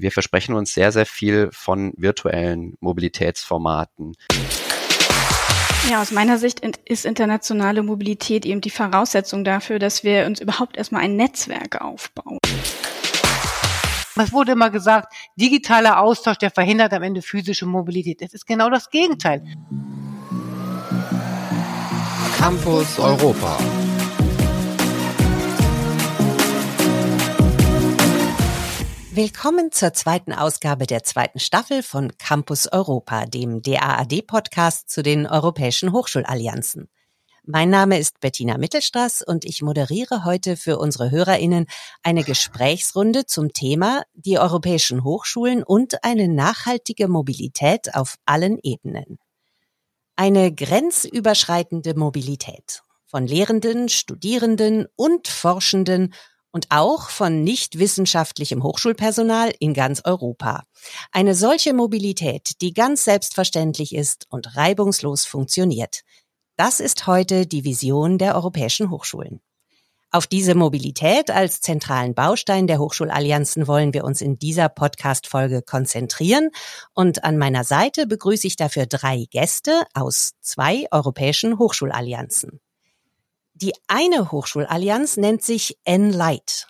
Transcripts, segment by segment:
wir versprechen uns sehr, sehr viel von virtuellen Mobilitätsformaten. Ja, aus meiner Sicht ist internationale Mobilität eben die Voraussetzung dafür, dass wir uns überhaupt erstmal ein Netzwerk aufbauen. Es wurde immer gesagt, digitaler Austausch, der verhindert am Ende physische Mobilität. Das ist genau das Gegenteil. Campus Europa. Willkommen zur zweiten Ausgabe der zweiten Staffel von Campus Europa, dem DAAD-Podcast zu den europäischen Hochschulallianzen. Mein Name ist Bettina Mittelstraß und ich moderiere heute für unsere HörerInnen eine Gesprächsrunde zum Thema die europäischen Hochschulen und eine nachhaltige Mobilität auf allen Ebenen. Eine grenzüberschreitende Mobilität von Lehrenden, Studierenden und Forschenden und auch von nicht wissenschaftlichem Hochschulpersonal in ganz Europa. Eine solche Mobilität, die ganz selbstverständlich ist und reibungslos funktioniert. Das ist heute die Vision der europäischen Hochschulen. Auf diese Mobilität als zentralen Baustein der Hochschulallianzen wollen wir uns in dieser Podcast-Folge konzentrieren. Und an meiner Seite begrüße ich dafür drei Gäste aus zwei europäischen Hochschulallianzen. Die eine Hochschulallianz nennt sich Enlight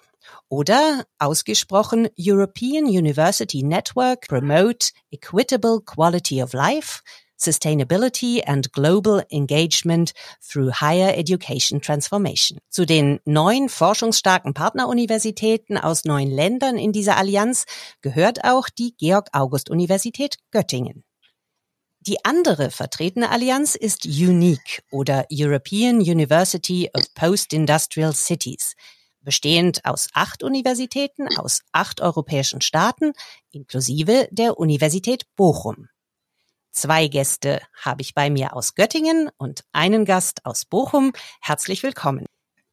oder ausgesprochen European University Network Promote Equitable Quality of Life, Sustainability and Global Engagement through Higher Education Transformation. Zu den neun forschungsstarken Partneruniversitäten aus neun Ländern in dieser Allianz gehört auch die Georg August Universität Göttingen. Die andere vertretene Allianz ist UNIQUE oder European University of Post-Industrial Cities, bestehend aus acht Universitäten aus acht europäischen Staaten, inklusive der Universität Bochum. Zwei Gäste habe ich bei mir aus Göttingen und einen Gast aus Bochum. Herzlich willkommen.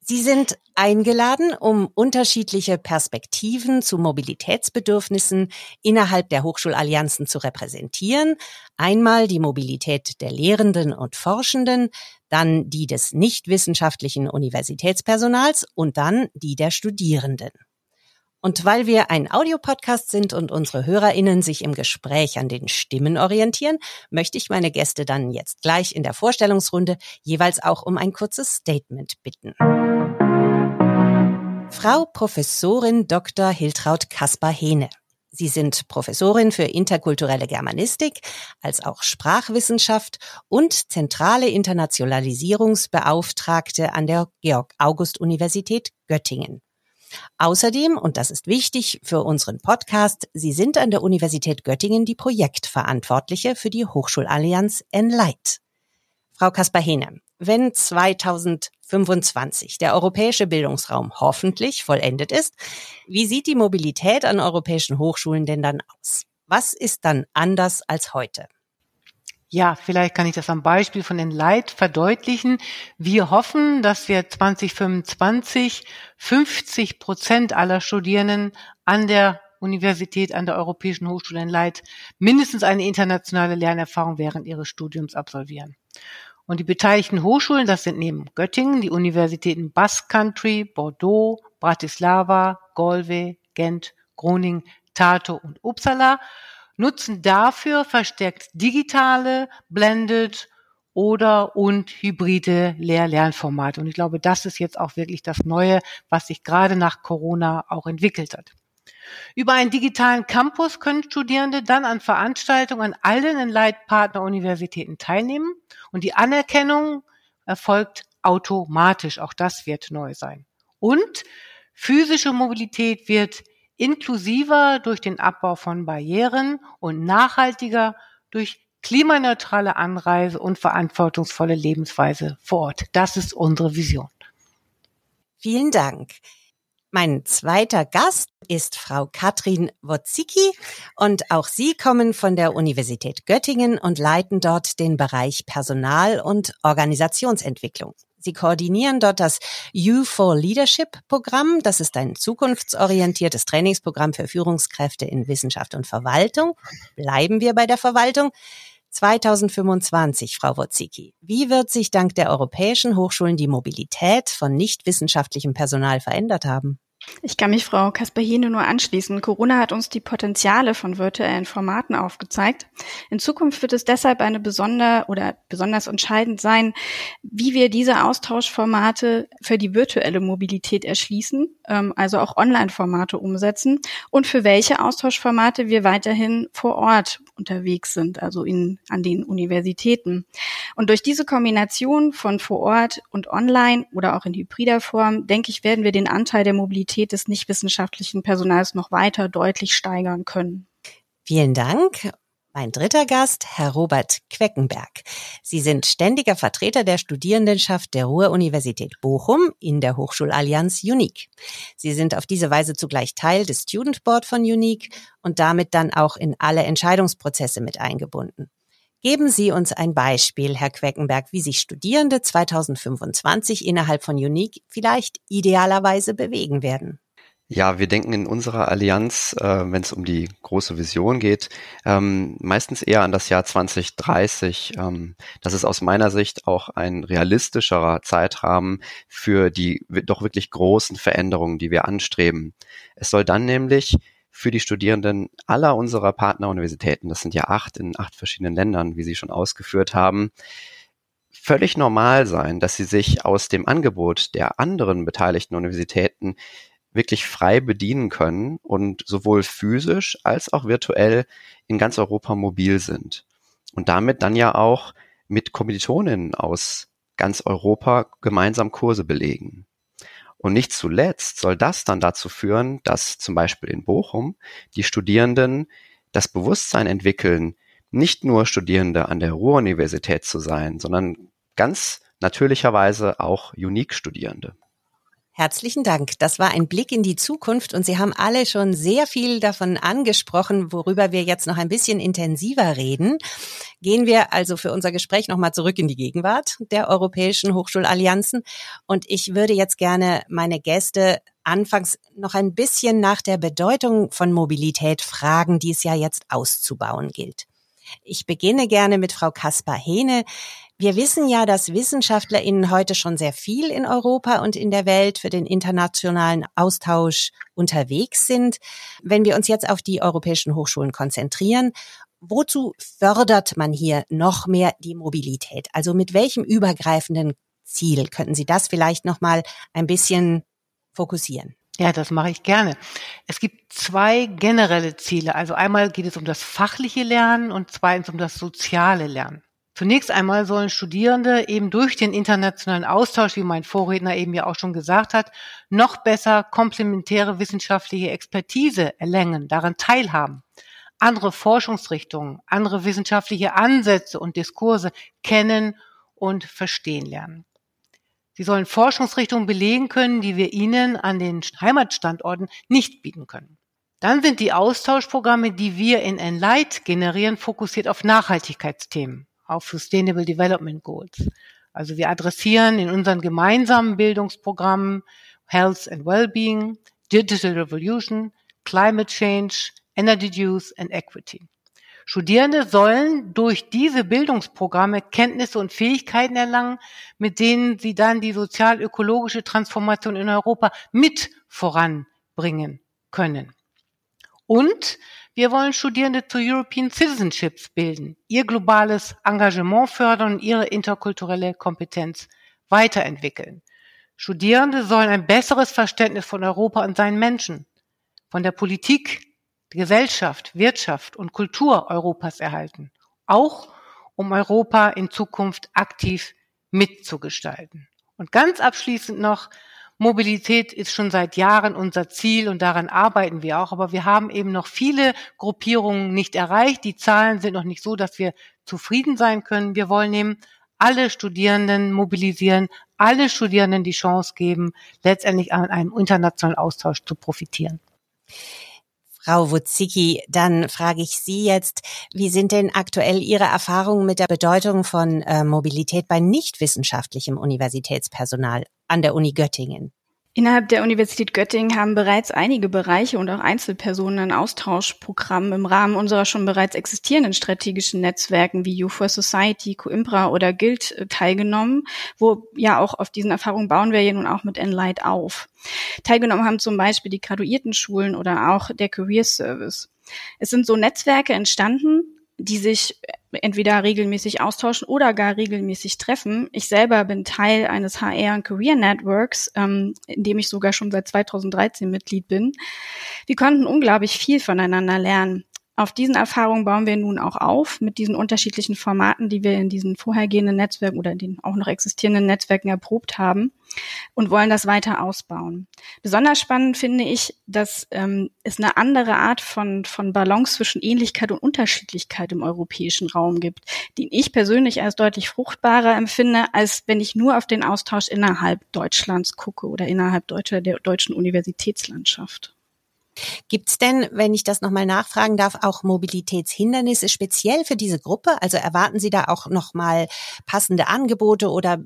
Sie sind eingeladen, um unterschiedliche Perspektiven zu Mobilitätsbedürfnissen innerhalb der Hochschulallianzen zu repräsentieren. Einmal die Mobilität der Lehrenden und Forschenden, dann die des nichtwissenschaftlichen Universitätspersonals und dann die der Studierenden. Und weil wir ein Audiopodcast sind und unsere HörerInnen sich im Gespräch an den Stimmen orientieren, möchte ich meine Gäste dann jetzt gleich in der Vorstellungsrunde jeweils auch um ein kurzes Statement bitten. Frau Professorin Dr. Hiltraud Kaspar-Hene. Sie sind Professorin für interkulturelle Germanistik als auch Sprachwissenschaft und zentrale Internationalisierungsbeauftragte an der Georg August Universität Göttingen. Außerdem, und das ist wichtig für unseren Podcast, Sie sind an der Universität Göttingen die Projektverantwortliche für die Hochschulallianz Enlight. Frau Kaspar-Hene, wenn 2025 der europäische Bildungsraum hoffentlich vollendet ist, wie sieht die Mobilität an europäischen Hochschulen denn dann aus? Was ist dann anders als heute? Ja, vielleicht kann ich das am Beispiel von den Leit verdeutlichen. Wir hoffen, dass wir 2025 50 Prozent aller Studierenden an der Universität, an der Europäischen Hochschule in Leit mindestens eine internationale Lernerfahrung während ihres Studiums absolvieren. Und die beteiligten Hochschulen, das sind neben Göttingen die Universitäten Basque Country, Bordeaux, Bratislava, Galway, Gent, Groningen, Tartu und Uppsala nutzen dafür verstärkt digitale, blended oder und hybride Lehr-Lernformate. Und ich glaube, das ist jetzt auch wirklich das Neue, was sich gerade nach Corona auch entwickelt hat. Über einen digitalen Campus können Studierende dann an Veranstaltungen an allen Leitpartner-Universitäten teilnehmen und die Anerkennung erfolgt automatisch. Auch das wird neu sein. Und physische Mobilität wird inklusiver durch den Abbau von Barrieren und nachhaltiger durch klimaneutrale Anreise und verantwortungsvolle Lebensweise vor Ort. Das ist unsere Vision. Vielen Dank. Mein zweiter Gast ist Frau Katrin Wozicki und auch Sie kommen von der Universität Göttingen und leiten dort den Bereich Personal- und Organisationsentwicklung. Sie koordinieren dort das U4 Leadership Programm. Das ist ein zukunftsorientiertes Trainingsprogramm für Führungskräfte in Wissenschaft und Verwaltung. Bleiben wir bei der Verwaltung. 2025, Frau Wozicki. Wie wird sich dank der europäischen Hochschulen die Mobilität von nicht wissenschaftlichem Personal verändert haben? Ich kann mich Frau Kasperhine nur anschließen. Corona hat uns die Potenziale von virtuellen Formaten aufgezeigt. In Zukunft wird es deshalb eine besonder oder besonders entscheidend sein, wie wir diese Austauschformate für die virtuelle Mobilität erschließen, ähm, also auch Online-Formate umsetzen und für welche Austauschformate wir weiterhin vor Ort unterwegs sind, also in, an den Universitäten. Und durch diese Kombination von vor Ort und online oder auch in hybrider Form, denke ich, werden wir den Anteil der Mobilität des nichtwissenschaftlichen Personals noch weiter deutlich steigern können. Vielen Dank. Mein dritter Gast, Herr Robert Queckenberg. Sie sind ständiger Vertreter der Studierendenschaft der Ruhr-Universität Bochum in der Hochschulallianz Unique. Sie sind auf diese Weise zugleich Teil des Student Board von Unique und damit dann auch in alle Entscheidungsprozesse mit eingebunden. Geben Sie uns ein Beispiel, Herr Queckenberg, wie sich Studierende 2025 innerhalb von Unique vielleicht idealerweise bewegen werden. Ja, wir denken in unserer Allianz, äh, wenn es um die große Vision geht, ähm, meistens eher an das Jahr 2030. Ähm, das ist aus meiner Sicht auch ein realistischerer Zeitrahmen für die doch wirklich großen Veränderungen, die wir anstreben. Es soll dann nämlich für die Studierenden aller unserer Partneruniversitäten, das sind ja acht in acht verschiedenen Ländern, wie Sie schon ausgeführt haben, völlig normal sein, dass sie sich aus dem Angebot der anderen beteiligten Universitäten wirklich frei bedienen können und sowohl physisch als auch virtuell in ganz Europa mobil sind. Und damit dann ja auch mit Kommilitoninnen aus ganz Europa gemeinsam Kurse belegen. Und nicht zuletzt soll das dann dazu führen, dass zum Beispiel in Bochum die Studierenden das Bewusstsein entwickeln, nicht nur Studierende an der Ruhr-Universität zu sein, sondern ganz natürlicherweise auch Unique-Studierende. Herzlichen Dank. Das war ein Blick in die Zukunft und Sie haben alle schon sehr viel davon angesprochen, worüber wir jetzt noch ein bisschen intensiver reden. Gehen wir also für unser Gespräch nochmal zurück in die Gegenwart der europäischen Hochschulallianzen. Und ich würde jetzt gerne meine Gäste anfangs noch ein bisschen nach der Bedeutung von Mobilität fragen, die es ja jetzt auszubauen gilt. Ich beginne gerne mit Frau Kaspar Hene. Wir wissen ja, dass WissenschaftlerInnen heute schon sehr viel in Europa und in der Welt für den internationalen Austausch unterwegs sind. Wenn wir uns jetzt auf die europäischen Hochschulen konzentrieren, wozu fördert man hier noch mehr die Mobilität? Also mit welchem übergreifenden Ziel könnten Sie das vielleicht noch mal ein bisschen fokussieren? Ja, das mache ich gerne. Es gibt zwei generelle Ziele. Also einmal geht es um das fachliche Lernen und zweitens um das soziale Lernen. Zunächst einmal sollen Studierende eben durch den internationalen Austausch, wie mein Vorredner eben ja auch schon gesagt hat, noch besser komplementäre wissenschaftliche Expertise erlangen, daran teilhaben, andere Forschungsrichtungen, andere wissenschaftliche Ansätze und Diskurse kennen und verstehen lernen. Sie sollen Forschungsrichtungen belegen können, die wir ihnen an den Heimatstandorten nicht bieten können. Dann sind die Austauschprogramme, die wir in Enlight generieren, fokussiert auf Nachhaltigkeitsthemen auf Sustainable Development Goals. Also wir adressieren in unseren gemeinsamen Bildungsprogrammen Health and Wellbeing, Digital Revolution, Climate Change, Energy Use and Equity. Studierende sollen durch diese Bildungsprogramme Kenntnisse und Fähigkeiten erlangen, mit denen sie dann die sozial-ökologische Transformation in Europa mit voranbringen können. Und wir wollen Studierende zu European Citizenships bilden, ihr globales Engagement fördern und ihre interkulturelle Kompetenz weiterentwickeln. Studierende sollen ein besseres Verständnis von Europa und seinen Menschen, von der Politik, Gesellschaft, Wirtschaft und Kultur Europas erhalten, auch um Europa in Zukunft aktiv mitzugestalten. Und ganz abschließend noch, Mobilität ist schon seit Jahren unser Ziel und daran arbeiten wir auch. Aber wir haben eben noch viele Gruppierungen nicht erreicht. Die Zahlen sind noch nicht so, dass wir zufrieden sein können. Wir wollen eben alle Studierenden mobilisieren, alle Studierenden die Chance geben, letztendlich an einem internationalen Austausch zu profitieren. Frau Wuzicki, dann frage ich Sie jetzt, wie sind denn aktuell Ihre Erfahrungen mit der Bedeutung von äh, Mobilität bei nichtwissenschaftlichem Universitätspersonal an der Uni Göttingen? Innerhalb der Universität Göttingen haben bereits einige Bereiche und auch Einzelpersonen ein Austauschprogramm im Rahmen unserer schon bereits existierenden strategischen Netzwerken wie U4 Society, Coimbra oder Guild äh, teilgenommen, wo ja auch auf diesen Erfahrungen bauen wir ja nun auch mit Enlight auf. Teilgenommen haben zum Beispiel die Graduiertenschulen oder auch der Career Service. Es sind so Netzwerke entstanden, die sich entweder regelmäßig austauschen oder gar regelmäßig treffen. Ich selber bin Teil eines HR und Career Networks, ähm, in dem ich sogar schon seit 2013 Mitglied bin. Wir konnten unglaublich viel voneinander lernen. Auf diesen Erfahrungen bauen wir nun auch auf mit diesen unterschiedlichen Formaten, die wir in diesen vorhergehenden Netzwerken oder den auch noch existierenden Netzwerken erprobt haben und wollen das weiter ausbauen. Besonders spannend finde ich, dass ähm, es eine andere Art von, von Balance zwischen Ähnlichkeit und Unterschiedlichkeit im europäischen Raum gibt, den ich persönlich als deutlich fruchtbarer empfinde, als wenn ich nur auf den Austausch innerhalb Deutschlands gucke oder innerhalb deutscher, der deutschen Universitätslandschaft. Gibt es denn, wenn ich das nochmal nachfragen darf, auch Mobilitätshindernisse speziell für diese Gruppe? Also erwarten Sie da auch nochmal passende Angebote oder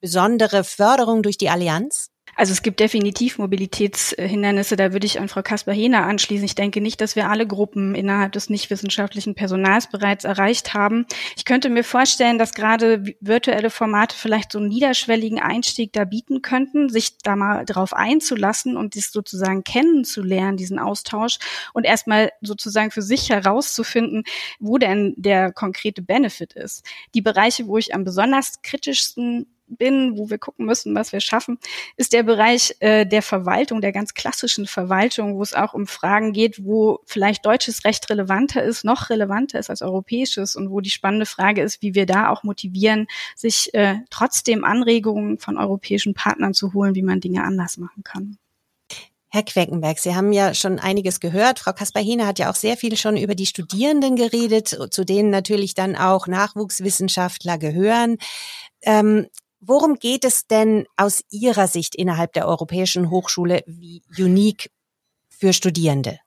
besondere Förderung durch die Allianz? Also es gibt definitiv Mobilitätshindernisse, da würde ich an Frau Kasper-Hehner anschließen. Ich denke nicht, dass wir alle Gruppen innerhalb des nichtwissenschaftlichen Personals bereits erreicht haben. Ich könnte mir vorstellen, dass gerade virtuelle Formate vielleicht so einen niederschwelligen Einstieg da bieten könnten, sich da mal drauf einzulassen und das sozusagen kennenzulernen, diesen Austausch und erstmal sozusagen für sich herauszufinden, wo denn der konkrete Benefit ist. Die Bereiche, wo ich am besonders kritischsten bin, wo wir gucken müssen, was wir schaffen, ist der Bereich äh, der Verwaltung, der ganz klassischen Verwaltung, wo es auch um Fragen geht, wo vielleicht deutsches Recht relevanter ist, noch relevanter ist als europäisches und wo die spannende Frage ist, wie wir da auch motivieren, sich äh, trotzdem Anregungen von europäischen Partnern zu holen, wie man Dinge anders machen kann. Herr Queckenberg, Sie haben ja schon einiges gehört. Frau Kasper-Hene hat ja auch sehr viel schon über die Studierenden geredet, zu denen natürlich dann auch Nachwuchswissenschaftler gehören. Ähm, Worum geht es denn aus Ihrer Sicht innerhalb der Europäischen Hochschule wie unique für Studierende?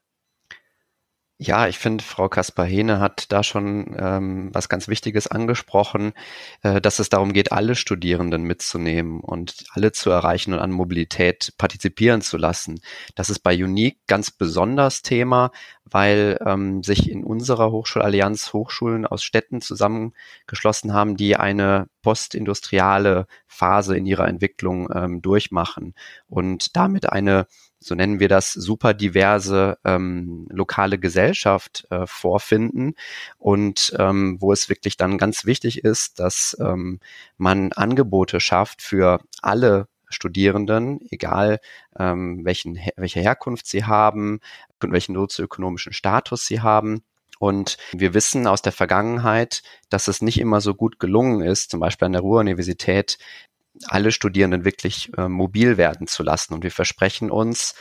Ja, ich finde, Frau Kaspar-Hene hat da schon ähm, was ganz Wichtiges angesprochen, äh, dass es darum geht, alle Studierenden mitzunehmen und alle zu erreichen und an Mobilität partizipieren zu lassen. Das ist bei Unique ganz besonders Thema, weil ähm, sich in unserer Hochschulallianz Hochschulen aus Städten zusammengeschlossen haben, die eine postindustriale Phase in ihrer Entwicklung ähm, durchmachen und damit eine so nennen wir das, super diverse ähm, lokale Gesellschaft äh, vorfinden und ähm, wo es wirklich dann ganz wichtig ist, dass ähm, man Angebote schafft für alle Studierenden, egal ähm, welchen, welche Herkunft sie haben, welchen sozioökonomischen Status sie haben. Und wir wissen aus der Vergangenheit, dass es nicht immer so gut gelungen ist, zum Beispiel an der Ruhr-Universität, alle Studierenden wirklich äh, mobil werden zu lassen. Und wir versprechen uns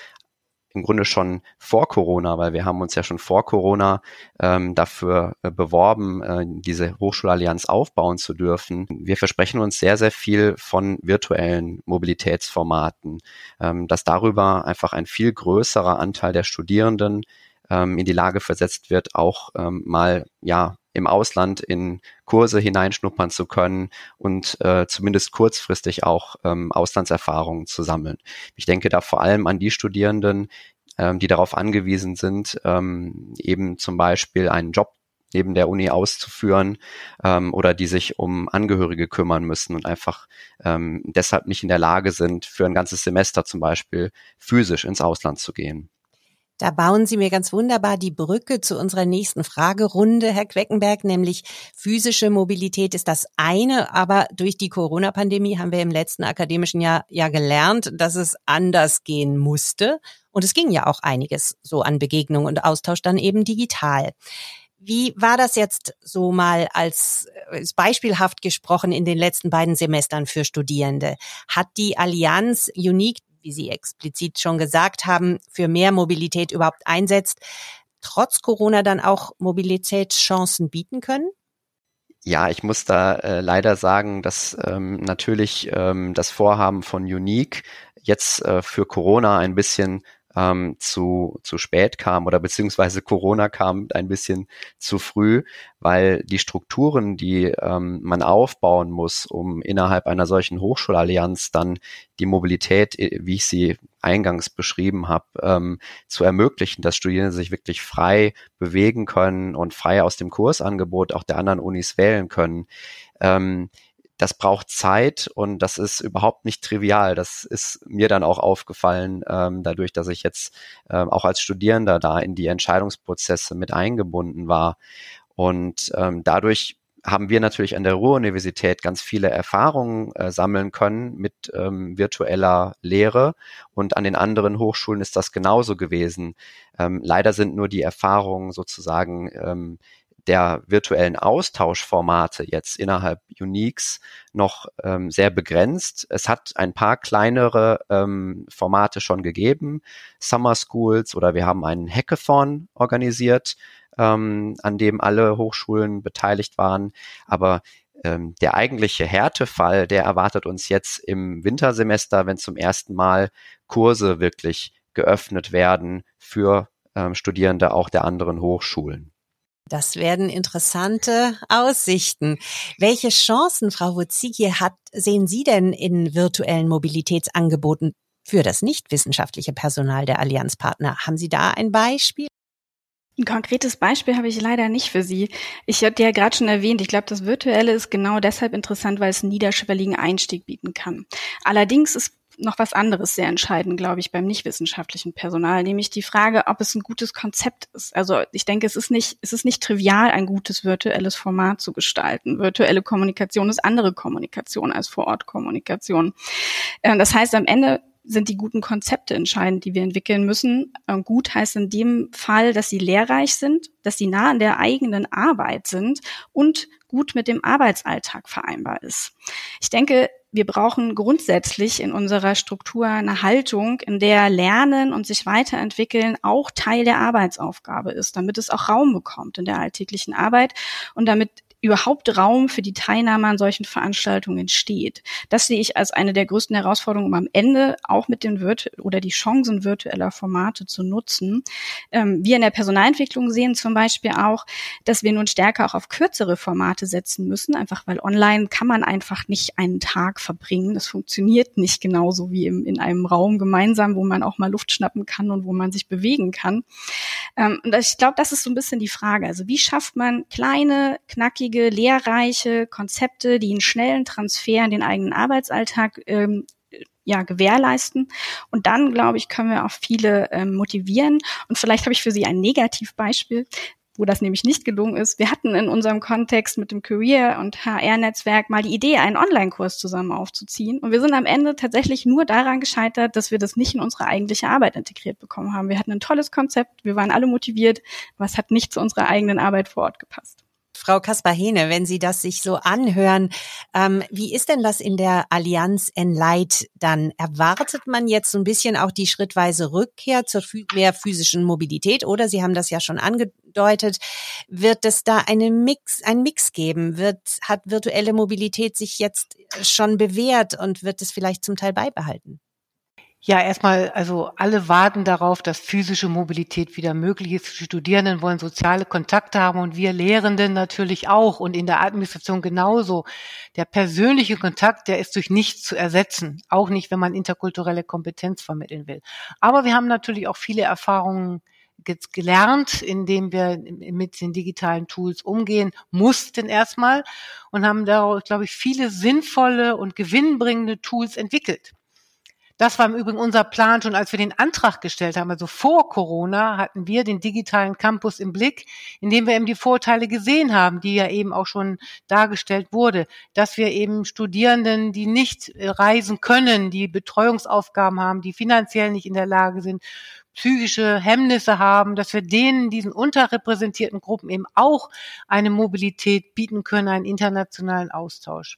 im Grunde schon vor Corona, weil wir haben uns ja schon vor Corona ähm, dafür äh, beworben, äh, diese Hochschulallianz aufbauen zu dürfen. Wir versprechen uns sehr, sehr viel von virtuellen Mobilitätsformaten, ähm, dass darüber einfach ein viel größerer Anteil der Studierenden ähm, in die Lage versetzt wird, auch ähm, mal ja im Ausland in Kurse hineinschnuppern zu können und äh, zumindest kurzfristig auch ähm, Auslandserfahrungen zu sammeln. Ich denke da vor allem an die Studierenden, ähm, die darauf angewiesen sind, ähm, eben zum Beispiel einen Job neben der Uni auszuführen ähm, oder die sich um Angehörige kümmern müssen und einfach ähm, deshalb nicht in der Lage sind, für ein ganzes Semester zum Beispiel physisch ins Ausland zu gehen. Da bauen Sie mir ganz wunderbar die Brücke zu unserer nächsten Fragerunde, Herr Queckenberg, nämlich physische Mobilität ist das eine, aber durch die Corona-Pandemie haben wir im letzten akademischen Jahr ja gelernt, dass es anders gehen musste. Und es ging ja auch einiges so an Begegnung und Austausch dann eben digital. Wie war das jetzt so mal als, als beispielhaft gesprochen in den letzten beiden Semestern für Studierende? Hat die Allianz Unique wie Sie explizit schon gesagt haben, für mehr Mobilität überhaupt einsetzt, trotz Corona dann auch Mobilitätschancen bieten können? Ja, ich muss da äh, leider sagen, dass ähm, natürlich ähm, das Vorhaben von Unique jetzt äh, für Corona ein bisschen ähm, zu, zu spät kam oder beziehungsweise Corona kam ein bisschen zu früh, weil die Strukturen, die ähm, man aufbauen muss, um innerhalb einer solchen Hochschulallianz dann die Mobilität, äh, wie ich sie eingangs beschrieben habe, ähm, zu ermöglichen, dass Studierende sich wirklich frei bewegen können und frei aus dem Kursangebot auch der anderen Unis wählen können. Ähm, das braucht Zeit und das ist überhaupt nicht trivial. Das ist mir dann auch aufgefallen, ähm, dadurch, dass ich jetzt ähm, auch als Studierender da in die Entscheidungsprozesse mit eingebunden war. Und ähm, dadurch haben wir natürlich an der Ruhr-Universität ganz viele Erfahrungen äh, sammeln können mit ähm, virtueller Lehre und an den anderen Hochschulen ist das genauso gewesen. Ähm, leider sind nur die Erfahrungen sozusagen ähm, der virtuellen Austauschformate jetzt innerhalb Uniques noch ähm, sehr begrenzt. Es hat ein paar kleinere ähm, Formate schon gegeben, Summer Schools oder wir haben einen Hackathon organisiert, ähm, an dem alle Hochschulen beteiligt waren. Aber ähm, der eigentliche Härtefall, der erwartet uns jetzt im Wintersemester, wenn zum ersten Mal Kurse wirklich geöffnet werden für ähm, Studierende auch der anderen Hochschulen. Das werden interessante Aussichten. Welche Chancen, Frau Wozicki, hat, sehen Sie denn in virtuellen Mobilitätsangeboten für das nichtwissenschaftliche Personal der Allianzpartner? Haben Sie da ein Beispiel? Ein konkretes Beispiel habe ich leider nicht für Sie. Ich hatte ja gerade schon erwähnt, ich glaube, das Virtuelle ist genau deshalb interessant, weil es einen niederschwelligen Einstieg bieten kann. Allerdings ist noch was anderes sehr entscheidend, glaube ich, beim nichtwissenschaftlichen Personal, nämlich die Frage, ob es ein gutes Konzept ist. Also ich denke, es ist nicht, es ist nicht trivial, ein gutes virtuelles Format zu gestalten. Virtuelle Kommunikation ist andere Kommunikation als Vor-Ort-Kommunikation. Äh, das heißt, am Ende sind die guten Konzepte entscheidend, die wir entwickeln müssen. Ähm, gut heißt in dem Fall, dass sie lehrreich sind, dass sie nah an der eigenen Arbeit sind und gut mit dem Arbeitsalltag vereinbar ist. Ich denke, wir brauchen grundsätzlich in unserer Struktur eine Haltung, in der Lernen und sich weiterentwickeln auch Teil der Arbeitsaufgabe ist, damit es auch Raum bekommt in der alltäglichen Arbeit und damit überhaupt Raum für die Teilnahme an solchen Veranstaltungen entsteht. Das sehe ich als eine der größten Herausforderungen, um am Ende auch mit den Virt oder die Chancen virtueller Formate zu nutzen. Ähm, wir in der Personalentwicklung sehen zum Beispiel auch, dass wir nun stärker auch auf kürzere Formate setzen müssen, einfach weil online kann man einfach nicht einen Tag verbringen. Das funktioniert nicht genauso wie im, in einem Raum gemeinsam, wo man auch mal Luft schnappen kann und wo man sich bewegen kann. Ähm, und ich glaube, das ist so ein bisschen die Frage. Also wie schafft man kleine, knackige wichtige, lehrreiche Konzepte, die einen schnellen Transfer in den eigenen Arbeitsalltag ähm, ja, gewährleisten. Und dann, glaube ich, können wir auch viele ähm, motivieren. Und vielleicht habe ich für Sie ein Negativbeispiel, wo das nämlich nicht gelungen ist. Wir hatten in unserem Kontext mit dem Career- und HR-Netzwerk mal die Idee, einen Online-Kurs zusammen aufzuziehen. Und wir sind am Ende tatsächlich nur daran gescheitert, dass wir das nicht in unsere eigentliche Arbeit integriert bekommen haben. Wir hatten ein tolles Konzept, wir waren alle motiviert, aber es hat nicht zu unserer eigenen Arbeit vor Ort gepasst. Frau Kaspar-Hene, wenn Sie das sich so anhören, ähm, wie ist denn das in der Allianz Enlight dann? Erwartet man jetzt so ein bisschen auch die schrittweise Rückkehr zur mehr physischen Mobilität oder Sie haben das ja schon angedeutet, wird es da eine Mix, ein Mix geben? Wird, hat virtuelle Mobilität sich jetzt schon bewährt und wird es vielleicht zum Teil beibehalten? Ja, erstmal, also alle warten darauf, dass physische Mobilität wieder möglich ist. Die Studierenden wollen soziale Kontakte haben und wir Lehrenden natürlich auch und in der Administration genauso. Der persönliche Kontakt, der ist durch nichts zu ersetzen, auch nicht, wenn man interkulturelle Kompetenz vermitteln will. Aber wir haben natürlich auch viele Erfahrungen gelernt, indem wir mit den digitalen Tools umgehen mussten erstmal und haben daraus, glaube ich, viele sinnvolle und gewinnbringende Tools entwickelt. Das war im Übrigen unser Plan schon, als wir den Antrag gestellt haben. Also vor Corona hatten wir den digitalen Campus im Blick, in dem wir eben die Vorteile gesehen haben, die ja eben auch schon dargestellt wurde, dass wir eben Studierenden, die nicht reisen können, die Betreuungsaufgaben haben, die finanziell nicht in der Lage sind, psychische Hemmnisse haben, dass wir denen, diesen unterrepräsentierten Gruppen eben auch eine Mobilität bieten können, einen internationalen Austausch.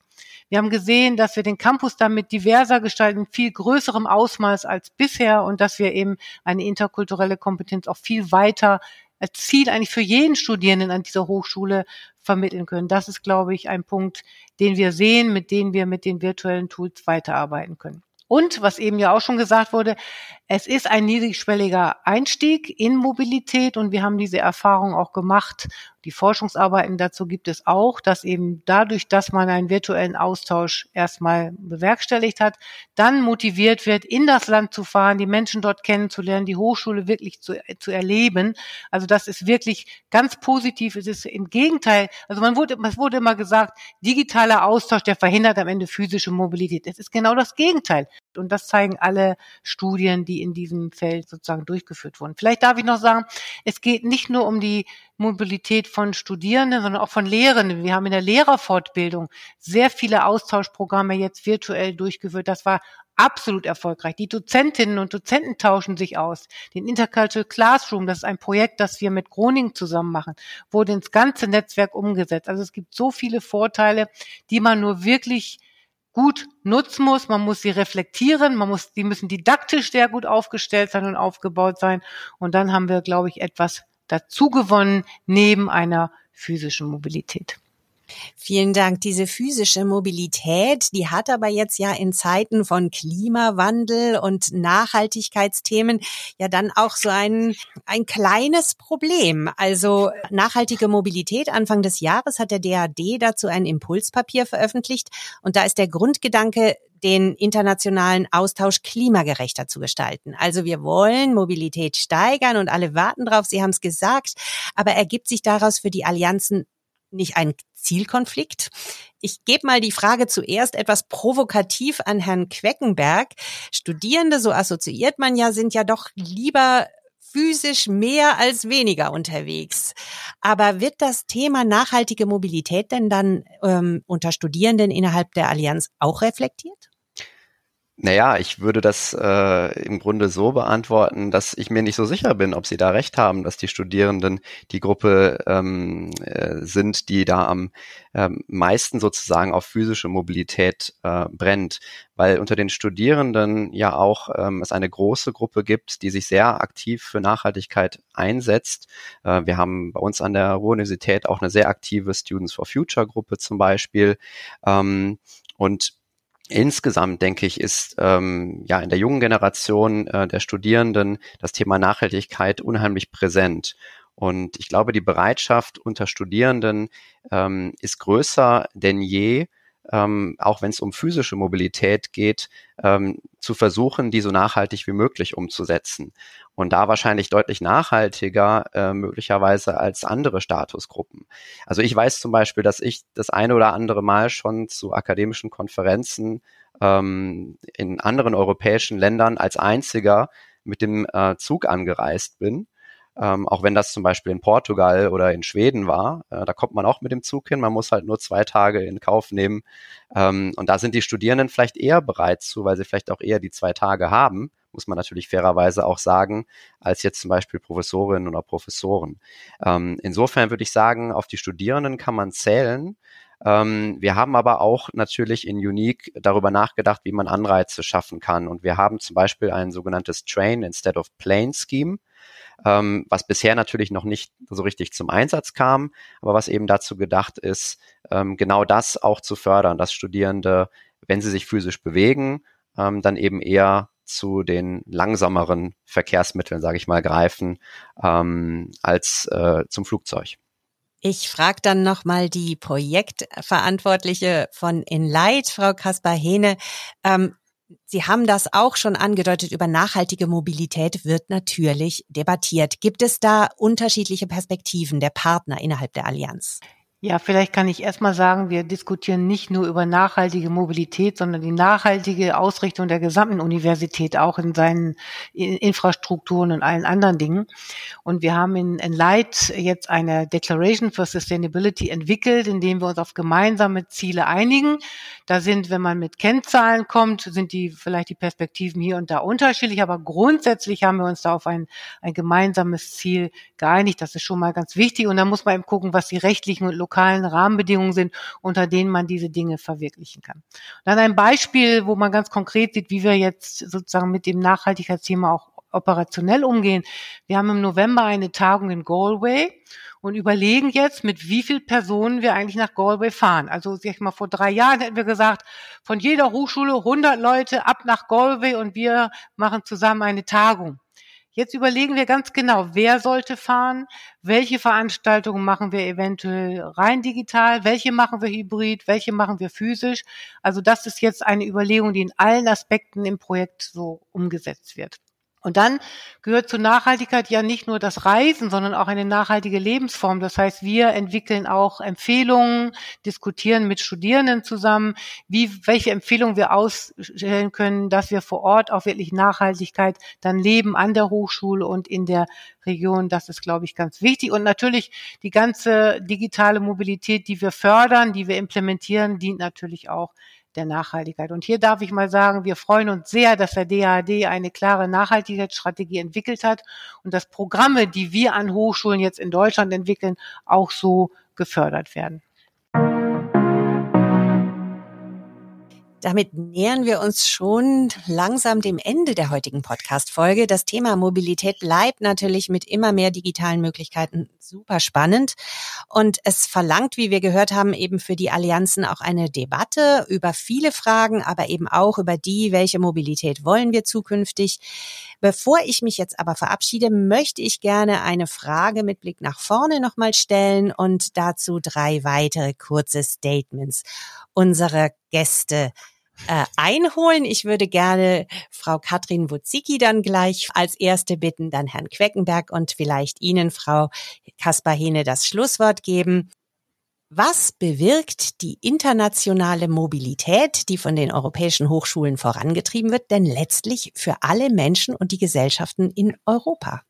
Wir haben gesehen, dass wir den Campus damit diverser gestalten, viel größerem Ausmaß als bisher und dass wir eben eine interkulturelle Kompetenz auch viel weiter als Ziel eigentlich für jeden Studierenden an dieser Hochschule vermitteln können. Das ist, glaube ich, ein Punkt, den wir sehen, mit dem wir mit den virtuellen Tools weiterarbeiten können. Und was eben ja auch schon gesagt wurde, es ist ein niedrigschwelliger Einstieg in Mobilität und wir haben diese Erfahrung auch gemacht. Die Forschungsarbeiten dazu gibt es auch, dass eben dadurch, dass man einen virtuellen Austausch erstmal bewerkstelligt hat, dann motiviert wird, in das Land zu fahren, die Menschen dort kennenzulernen, die Hochschule wirklich zu, zu erleben. Also das ist wirklich ganz positiv. Es ist im Gegenteil, also man wurde, es wurde immer gesagt, digitaler Austausch, der verhindert am Ende physische Mobilität. Es ist genau das Gegenteil. Und das zeigen alle Studien, die in diesem Feld sozusagen durchgeführt wurden. Vielleicht darf ich noch sagen, es geht nicht nur um die Mobilität von Studierenden, sondern auch von Lehrenden. Wir haben in der Lehrerfortbildung sehr viele Austauschprogramme jetzt virtuell durchgeführt. Das war absolut erfolgreich. Die Dozentinnen und Dozenten tauschen sich aus. Den Intercultural Classroom, das ist ein Projekt, das wir mit Groningen zusammen machen, wurde ins ganze Netzwerk umgesetzt. Also es gibt so viele Vorteile, die man nur wirklich gut nutzen muss. Man muss sie reflektieren. Man muss, die müssen didaktisch sehr gut aufgestellt sein und aufgebaut sein. Und dann haben wir, glaube ich, etwas dazu gewonnen neben einer physischen Mobilität. Vielen Dank. Diese physische Mobilität, die hat aber jetzt ja in Zeiten von Klimawandel und Nachhaltigkeitsthemen ja dann auch so ein, ein kleines Problem. Also nachhaltige Mobilität. Anfang des Jahres hat der DAD dazu ein Impulspapier veröffentlicht und da ist der Grundgedanke, den internationalen Austausch klimagerechter zu gestalten. Also wir wollen Mobilität steigern und alle warten drauf, Sie haben es gesagt, aber ergibt sich daraus für die Allianzen nicht ein Zielkonflikt? Ich gebe mal die Frage zuerst etwas provokativ an Herrn Queckenberg. Studierende, so assoziiert man ja, sind ja doch lieber physisch mehr als weniger unterwegs. Aber wird das Thema nachhaltige Mobilität denn dann ähm, unter Studierenden innerhalb der Allianz auch reflektiert? Naja, ich würde das äh, im Grunde so beantworten, dass ich mir nicht so sicher bin, ob Sie da recht haben, dass die Studierenden die Gruppe ähm, äh, sind, die da am ähm, meisten sozusagen auf physische Mobilität äh, brennt, weil unter den Studierenden ja auch ähm, es eine große Gruppe gibt, die sich sehr aktiv für Nachhaltigkeit einsetzt. Äh, wir haben bei uns an der Ruhr-Universität auch eine sehr aktive Students for Future Gruppe zum Beispiel. Ähm, und Insgesamt denke ich, ist ähm, ja in der jungen Generation äh, der Studierenden das Thema Nachhaltigkeit unheimlich präsent. Und ich glaube, die Bereitschaft unter Studierenden ähm, ist größer denn je, ähm, auch wenn es um physische Mobilität geht, ähm, zu versuchen, die so nachhaltig wie möglich umzusetzen. Und da wahrscheinlich deutlich nachhaltiger äh, möglicherweise als andere Statusgruppen. Also ich weiß zum Beispiel, dass ich das eine oder andere Mal schon zu akademischen Konferenzen ähm, in anderen europäischen Ländern als einziger mit dem äh, Zug angereist bin ähm, auch wenn das zum Beispiel in Portugal oder in Schweden war, äh, da kommt man auch mit dem Zug hin. Man muss halt nur zwei Tage in Kauf nehmen. Ähm, und da sind die Studierenden vielleicht eher bereit zu, weil sie vielleicht auch eher die zwei Tage haben, muss man natürlich fairerweise auch sagen, als jetzt zum Beispiel Professorinnen oder Professoren. Ähm, insofern würde ich sagen, auf die Studierenden kann man zählen. Ähm, wir haben aber auch natürlich in Unique darüber nachgedacht, wie man Anreize schaffen kann. Und wir haben zum Beispiel ein sogenanntes Train instead of Plane Scheme ähm, was bisher natürlich noch nicht so richtig zum Einsatz kam, aber was eben dazu gedacht ist, ähm, genau das auch zu fördern, dass Studierende, wenn sie sich physisch bewegen, ähm, dann eben eher zu den langsameren Verkehrsmitteln, sage ich mal, greifen ähm, als äh, zum Flugzeug. Ich frage dann nochmal die Projektverantwortliche von Enlight, Frau Kaspar-Hene. Ähm, Sie haben das auch schon angedeutet, über nachhaltige Mobilität wird natürlich debattiert. Gibt es da unterschiedliche Perspektiven der Partner innerhalb der Allianz? Ja, vielleicht kann ich erstmal sagen, wir diskutieren nicht nur über nachhaltige Mobilität, sondern die nachhaltige Ausrichtung der gesamten Universität auch in seinen Infrastrukturen und allen anderen Dingen. Und wir haben in, in Light jetzt eine Declaration for Sustainability entwickelt, in dem wir uns auf gemeinsame Ziele einigen. Da sind, wenn man mit Kennzahlen kommt, sind die vielleicht die Perspektiven hier und da unterschiedlich, aber grundsätzlich haben wir uns da auf ein, ein gemeinsames Ziel geeinigt. Das ist schon mal ganz wichtig. Und da muss man eben gucken, was die rechtlichen und lokalen Rahmenbedingungen sind, unter denen man diese Dinge verwirklichen kann. Dann ein Beispiel, wo man ganz konkret sieht, wie wir jetzt sozusagen mit dem Nachhaltigkeitsthema auch operationell umgehen. Wir haben im November eine Tagung in Galway und überlegen jetzt, mit wie viel Personen wir eigentlich nach Galway fahren. Also sag ich mal, vor drei Jahren hätten wir gesagt, von jeder Hochschule 100 Leute ab nach Galway und wir machen zusammen eine Tagung. Jetzt überlegen wir ganz genau, wer sollte fahren, welche Veranstaltungen machen wir eventuell rein digital, welche machen wir hybrid, welche machen wir physisch. Also das ist jetzt eine Überlegung, die in allen Aspekten im Projekt so umgesetzt wird. Und dann gehört zur Nachhaltigkeit ja nicht nur das Reisen, sondern auch eine nachhaltige Lebensform. Das heißt, wir entwickeln auch Empfehlungen, diskutieren mit Studierenden zusammen, wie, welche Empfehlungen wir ausstellen können, dass wir vor Ort auch wirklich Nachhaltigkeit dann leben an der Hochschule und in der Region. Das ist, glaube ich, ganz wichtig. Und natürlich die ganze digitale Mobilität, die wir fördern, die wir implementieren, dient natürlich auch der Nachhaltigkeit. Und hier darf ich mal sagen, wir freuen uns sehr, dass der DAAD eine klare Nachhaltigkeitsstrategie entwickelt hat und dass Programme, die wir an Hochschulen jetzt in Deutschland entwickeln, auch so gefördert werden. Damit nähern wir uns schon langsam dem Ende der heutigen Podcast-Folge. Das Thema Mobilität bleibt natürlich mit immer mehr digitalen Möglichkeiten super spannend. Und es verlangt, wie wir gehört haben, eben für die Allianzen auch eine Debatte über viele Fragen, aber eben auch über die, welche Mobilität wollen wir zukünftig. Bevor ich mich jetzt aber verabschiede, möchte ich gerne eine Frage mit Blick nach vorne nochmal stellen und dazu drei weitere kurze Statements unserer Gäste äh, einholen. Ich würde gerne Frau Katrin Wuzicki dann gleich als erste bitten, dann Herrn Queckenberg und vielleicht Ihnen, Frau Kaspar-Hene, das Schlusswort geben. Was bewirkt die internationale Mobilität, die von den europäischen Hochschulen vorangetrieben wird, denn letztlich für alle Menschen und die Gesellschaften in Europa?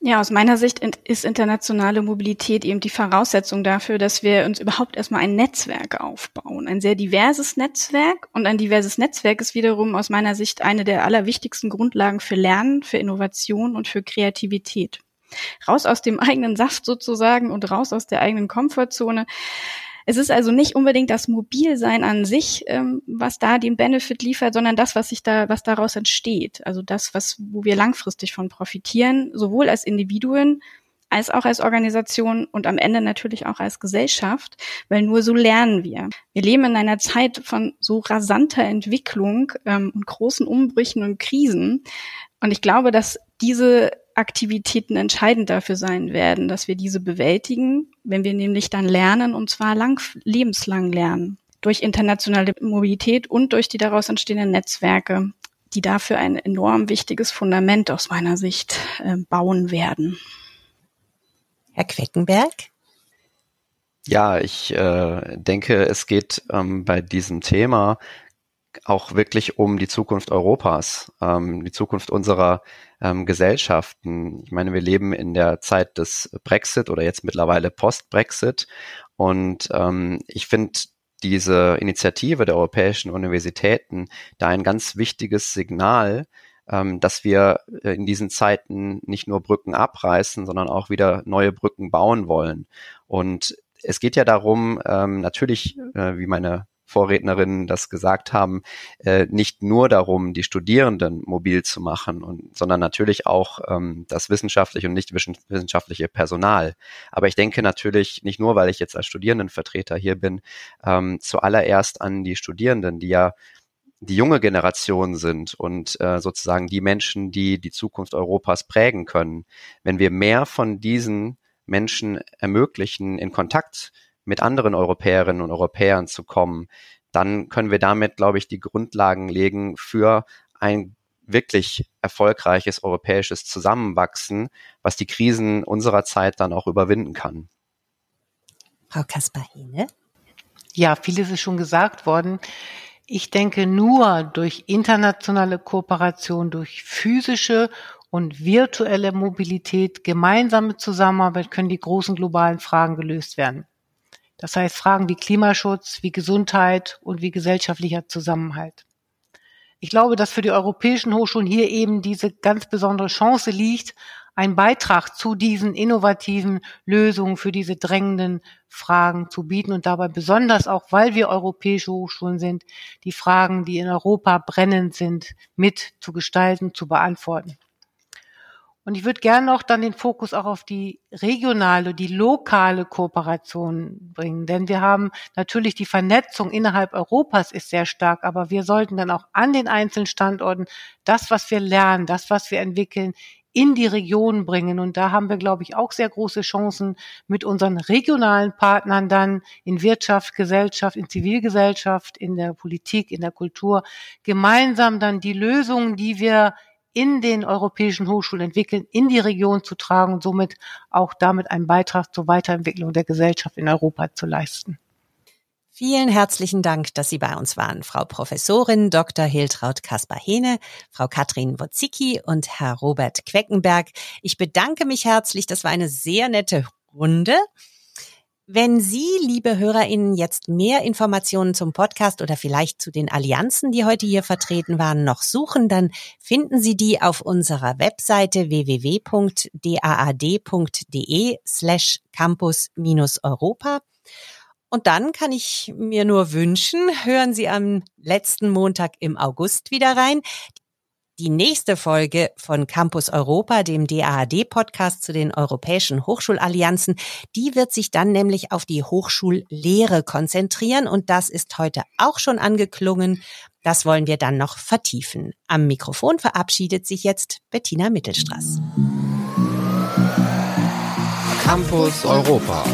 Ja, aus meiner Sicht ist internationale Mobilität eben die Voraussetzung dafür, dass wir uns überhaupt erstmal ein Netzwerk aufbauen. Ein sehr diverses Netzwerk. Und ein diverses Netzwerk ist wiederum aus meiner Sicht eine der allerwichtigsten Grundlagen für Lernen, für Innovation und für Kreativität. Raus aus dem eigenen Saft sozusagen und raus aus der eigenen Komfortzone. Es ist also nicht unbedingt das Mobilsein an sich, ähm, was da den Benefit liefert, sondern das, was sich da, was daraus entsteht. Also das, was, wo wir langfristig von profitieren, sowohl als Individuen als auch als Organisation und am Ende natürlich auch als Gesellschaft, weil nur so lernen wir. Wir leben in einer Zeit von so rasanter Entwicklung ähm, und großen Umbrüchen und Krisen. Und ich glaube, dass diese Aktivitäten entscheidend dafür sein werden, dass wir diese bewältigen, wenn wir nämlich dann lernen und zwar lang, lebenslang lernen. Durch internationale Mobilität und durch die daraus entstehenden Netzwerke, die dafür ein enorm wichtiges Fundament aus meiner Sicht äh, bauen werden. Herr Queckenberg? Ja, ich äh, denke, es geht ähm, bei diesem Thema auch wirklich um die Zukunft Europas, ähm, die Zukunft unserer ähm, Gesellschaften. Ich meine, wir leben in der Zeit des Brexit oder jetzt mittlerweile Post-Brexit. Und ähm, ich finde diese Initiative der europäischen Universitäten da ein ganz wichtiges Signal, ähm, dass wir in diesen Zeiten nicht nur Brücken abreißen, sondern auch wieder neue Brücken bauen wollen. Und es geht ja darum, ähm, natürlich, äh, wie meine Vorrednerinnen das gesagt haben, äh, nicht nur darum, die Studierenden mobil zu machen, und, sondern natürlich auch ähm, das wissenschaftliche und nicht wissenschaftliche Personal. Aber ich denke natürlich nicht nur, weil ich jetzt als Studierendenvertreter hier bin, ähm, zuallererst an die Studierenden, die ja die junge Generation sind und äh, sozusagen die Menschen, die die Zukunft Europas prägen können. Wenn wir mehr von diesen Menschen ermöglichen, in Kontakt mit anderen Europäerinnen und Europäern zu kommen, dann können wir damit, glaube ich, die Grundlagen legen für ein wirklich erfolgreiches europäisches Zusammenwachsen, was die Krisen unserer Zeit dann auch überwinden kann. Frau Kasper-Hene? Ja, vieles ist schon gesagt worden. Ich denke, nur durch internationale Kooperation, durch physische und virtuelle Mobilität, gemeinsame Zusammenarbeit können die großen globalen Fragen gelöst werden. Das heißt Fragen wie Klimaschutz, wie Gesundheit und wie gesellschaftlicher Zusammenhalt. Ich glaube, dass für die europäischen Hochschulen hier eben diese ganz besondere Chance liegt, einen Beitrag zu diesen innovativen Lösungen für diese drängenden Fragen zu bieten und dabei besonders auch, weil wir europäische Hochschulen sind, die Fragen, die in Europa brennend sind, mit zu gestalten, zu beantworten. Und ich würde gerne noch dann den Fokus auch auf die regionale, die lokale Kooperation bringen. Denn wir haben natürlich die Vernetzung innerhalb Europas ist sehr stark, aber wir sollten dann auch an den einzelnen Standorten das, was wir lernen, das, was wir entwickeln, in die Region bringen. Und da haben wir, glaube ich, auch sehr große Chancen mit unseren regionalen Partnern dann in Wirtschaft, Gesellschaft, in Zivilgesellschaft, in der Politik, in der Kultur, gemeinsam dann die Lösungen, die wir in den europäischen Hochschulen entwickeln, in die Region zu tragen und somit auch damit einen Beitrag zur Weiterentwicklung der Gesellschaft in Europa zu leisten. Vielen herzlichen Dank, dass Sie bei uns waren, Frau Professorin Dr. Hiltraud Kaspar-Hene, Frau Katrin Wozicki und Herr Robert Queckenberg. Ich bedanke mich herzlich. Das war eine sehr nette Runde. Wenn Sie, liebe HörerInnen, jetzt mehr Informationen zum Podcast oder vielleicht zu den Allianzen, die heute hier vertreten waren, noch suchen, dann finden Sie die auf unserer Webseite www.daad.de slash campus-europa. Und dann kann ich mir nur wünschen, hören Sie am letzten Montag im August wieder rein. Die nächste Folge von Campus Europa, dem DAAD-Podcast zu den europäischen Hochschulallianzen, die wird sich dann nämlich auf die Hochschullehre konzentrieren und das ist heute auch schon angeklungen. Das wollen wir dann noch vertiefen. Am Mikrofon verabschiedet sich jetzt Bettina Mittelstraß. Campus Europa.